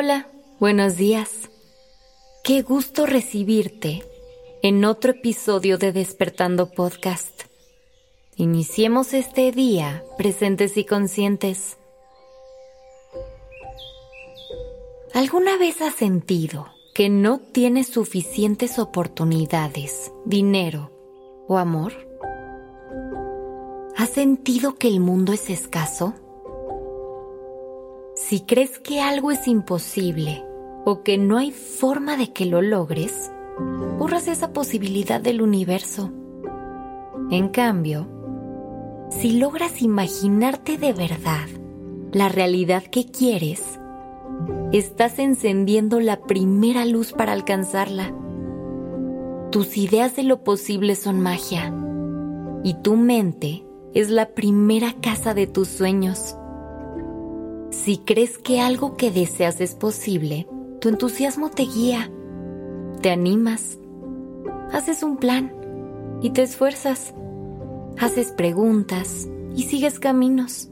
Hola, buenos días. Qué gusto recibirte en otro episodio de Despertando Podcast. Iniciemos este día presentes y conscientes. ¿Alguna vez has sentido que no tienes suficientes oportunidades, dinero o amor? ¿Has sentido que el mundo es escaso? Si crees que algo es imposible o que no hay forma de que lo logres, borras esa posibilidad del universo. En cambio, si logras imaginarte de verdad la realidad que quieres, estás encendiendo la primera luz para alcanzarla. Tus ideas de lo posible son magia y tu mente es la primera casa de tus sueños. Si crees que algo que deseas es posible, tu entusiasmo te guía, te animas, haces un plan y te esfuerzas, haces preguntas y sigues caminos.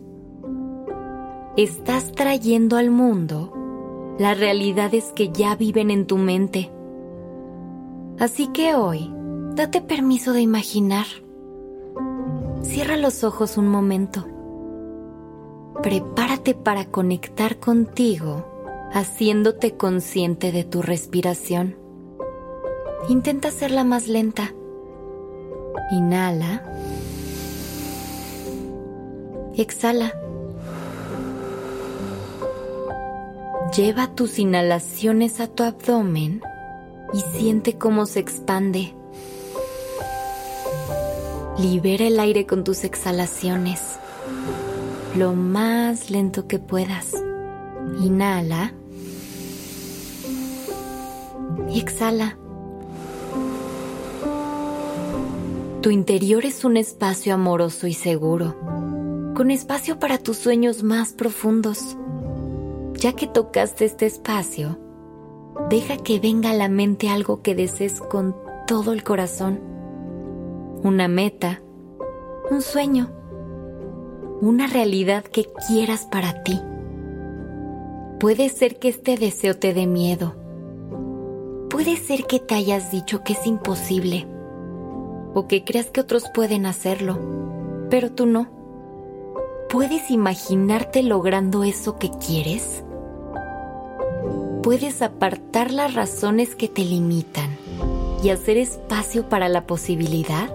Estás trayendo al mundo las realidades que ya viven en tu mente. Así que hoy, date permiso de imaginar. Cierra los ojos un momento. Prepárate para conectar contigo, haciéndote consciente de tu respiración. Intenta hacerla más lenta. Inhala. Exhala. Lleva tus inhalaciones a tu abdomen y siente cómo se expande. Libera el aire con tus exhalaciones, lo más lento que puedas. Inhala y exhala. Tu interior es un espacio amoroso y seguro, con espacio para tus sueños más profundos. Ya que tocaste este espacio, deja que venga a la mente algo que desees con todo el corazón. Una meta, un sueño, una realidad que quieras para ti. Puede ser que este deseo te dé miedo. Puede ser que te hayas dicho que es imposible o que creas que otros pueden hacerlo, pero tú no. ¿Puedes imaginarte logrando eso que quieres? puedes apartar las razones que te limitan y hacer espacio para la posibilidad?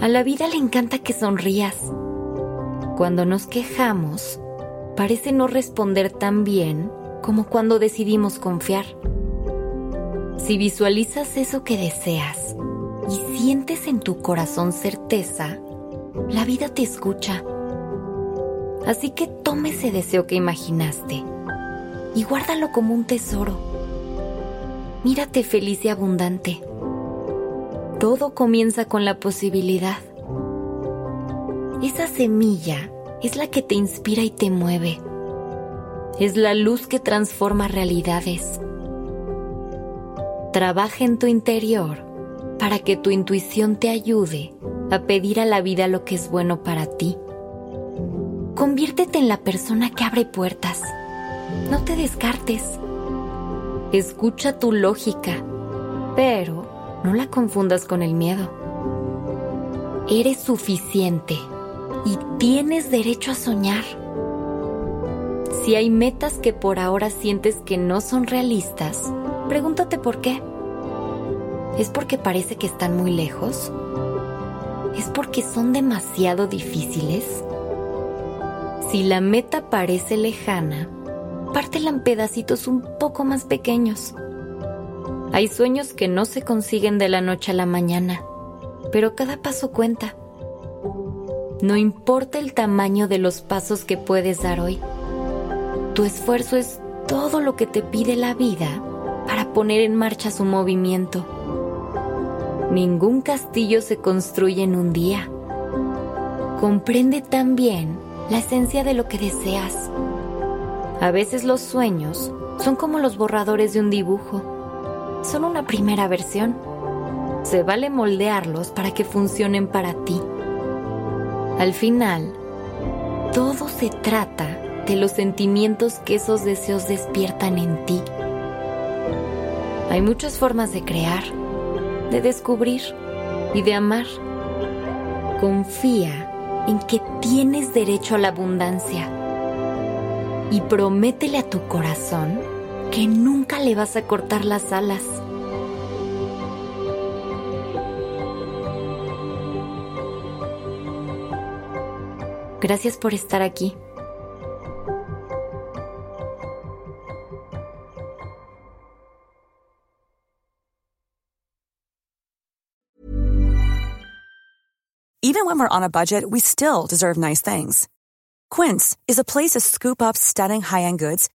A la vida le encanta que sonrías. Cuando nos quejamos, parece no responder tan bien como cuando decidimos confiar. Si visualizas eso que deseas y sientes en tu corazón certeza, la vida te escucha. Así que tome ese deseo que imaginaste y guárdalo como un tesoro. Mírate feliz y abundante. Todo comienza con la posibilidad. Esa semilla es la que te inspira y te mueve. Es la luz que transforma realidades. Trabaja en tu interior para que tu intuición te ayude a pedir a la vida lo que es bueno para ti. Conviértete en la persona que abre puertas no te descartes. Escucha tu lógica, pero no la confundas con el miedo. Eres suficiente y tienes derecho a soñar. Si hay metas que por ahora sientes que no son realistas, pregúntate por qué. ¿Es porque parece que están muy lejos? ¿Es porque son demasiado difíciles? Si la meta parece lejana, pártela en pedacitos un poco más pequeños. Hay sueños que no se consiguen de la noche a la mañana, pero cada paso cuenta. No importa el tamaño de los pasos que puedes dar hoy, tu esfuerzo es todo lo que te pide la vida para poner en marcha su movimiento. Ningún castillo se construye en un día. Comprende también la esencia de lo que deseas a veces los sueños son como los borradores de un dibujo. Son una primera versión. Se vale moldearlos para que funcionen para ti. Al final, todo se trata ante los sentimientos que esos deseos despiertan en ti. Hay muchas formas de crear, de descubrir y de amar. Confía en que tienes derecho a la abundancia y prométele a tu corazón que nunca le vas a cortar las alas. Gracias por estar aquí. Even when we're on a budget, we still deserve nice things. Quince is a place to scoop up stunning high-end goods